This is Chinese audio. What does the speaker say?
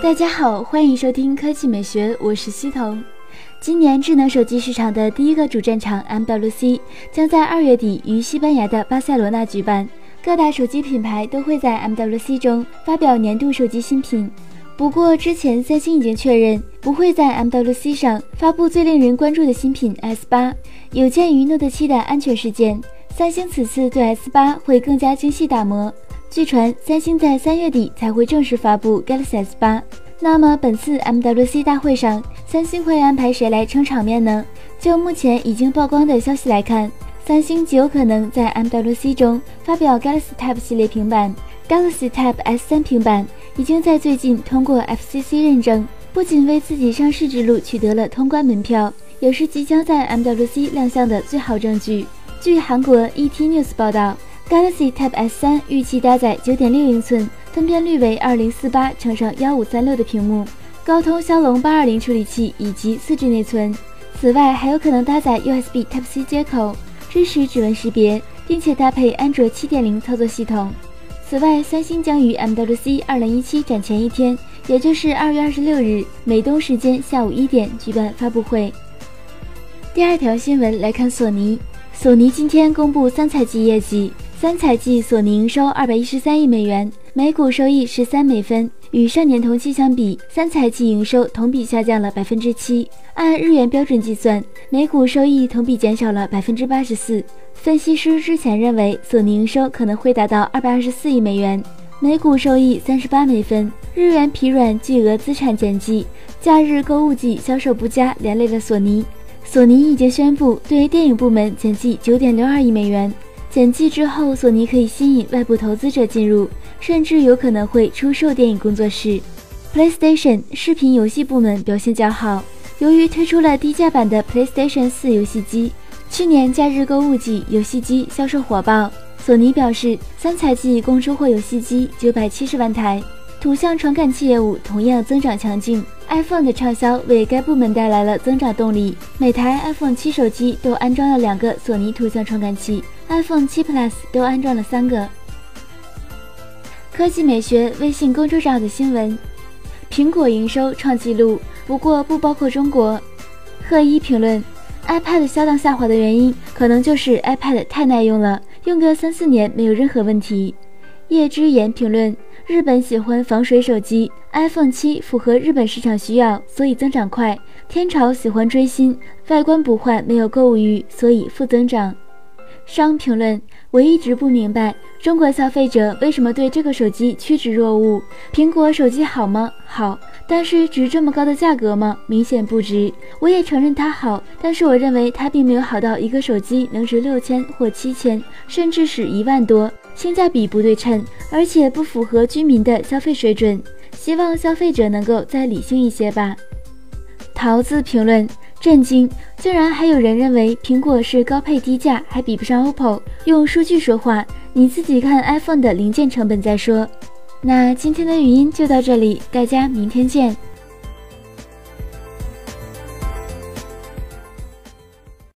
大家好，欢迎收听科技美学，我是西彤。今年智能手机市场的第一个主战场 MWC 将在二月底于西班牙的巴塞罗那举办，各大手机品牌都会在 MWC 中发表年度手机新品。不过，之前三星已经确认不会在 MWC 上发布最令人关注的新品 S 八。有鉴于 Note 7的安全事件，三星此次对 S 八会更加精细打磨。据传，三星在三月底才会正式发布 Galaxy S 八。那么，本次 MWC 大会上，三星会安排谁来撑场面呢？就目前已经曝光的消息来看，三星极有可能在 MWC 中发表 Galaxy Tab 系列平板。Galaxy Tab S3 平板已经在最近通过 FCC 认证，不仅为自己上市之路取得了通关门票，也是即将在 MWC 亮相的最好证据。据韩国 ET News 报道。Galaxy Tab S3 预计搭载9.6英寸、分辨率为2048乘上1536的屏幕，高通骁龙820处理器以及 4G 内存。此外，还有可能搭载 USB Type-C 接口，支持指纹识别，并且搭配安卓7.0操作系统。此外，三星将于 MWC 2017展前一天，也就是2月26日美东时间下午一点举办发布会。第二条新闻来看，索尼，索尼今天公布三财季业绩。三财季，索尼营收二百一十三亿美元，每股收益十三美分。与上年同期相比，三财季营收同比下降了百分之七。按日元标准计算，每股收益同比减少了百分之八十四。分析师之前认为，索尼营收可能会达到二百二十四亿美元，每股收益三十八美分。日元疲软，巨额资产减记，假日购物季销售不佳，连累了索尼。索尼已经宣布对电影部门减记九点六二亿美元。减记之后，索尼可以吸引外部投资者进入，甚至有可能会出售电影工作室。PlayStation 视频游戏部门表现较好，由于推出了低价版的 PlayStation 4游戏机，去年假日购物季游戏机销售火爆。索尼表示，三财季共出货游戏机九百七十万台，图像传感器业务同样增长强劲。iPhone 的畅销为该部门带来了增长动力，每台 iPhone 七手机都安装了两个索尼图像传感器。iPhone 7 Plus 都安装了三个。科技美学微信公众号的新闻：苹果营收创纪录，不过不包括中国。贺一评论：iPad 销量下滑的原因，可能就是 iPad 太耐用了，用个三四年没有任何问题。叶之言评论：日本喜欢防水手机，iPhone 7符合日本市场需要，所以增长快。天朝喜欢追新，外观不换，没有购物欲，所以负增长。商评论：我一直不明白中国消费者为什么对这个手机趋之若鹜。苹果手机好吗？好，但是值这么高的价格吗？明显不值。我也承认它好，但是我认为它并没有好到一个手机能值六千或七千，甚至是一万多，性价比不对称，而且不符合居民的消费水准。希望消费者能够再理性一些吧。桃子评论。震惊！竟然还有人认为苹果是高配低价，还比不上 OPPO。用数据说话，你自己看 iPhone 的零件成本再说。那今天的语音就到这里，大家明天见。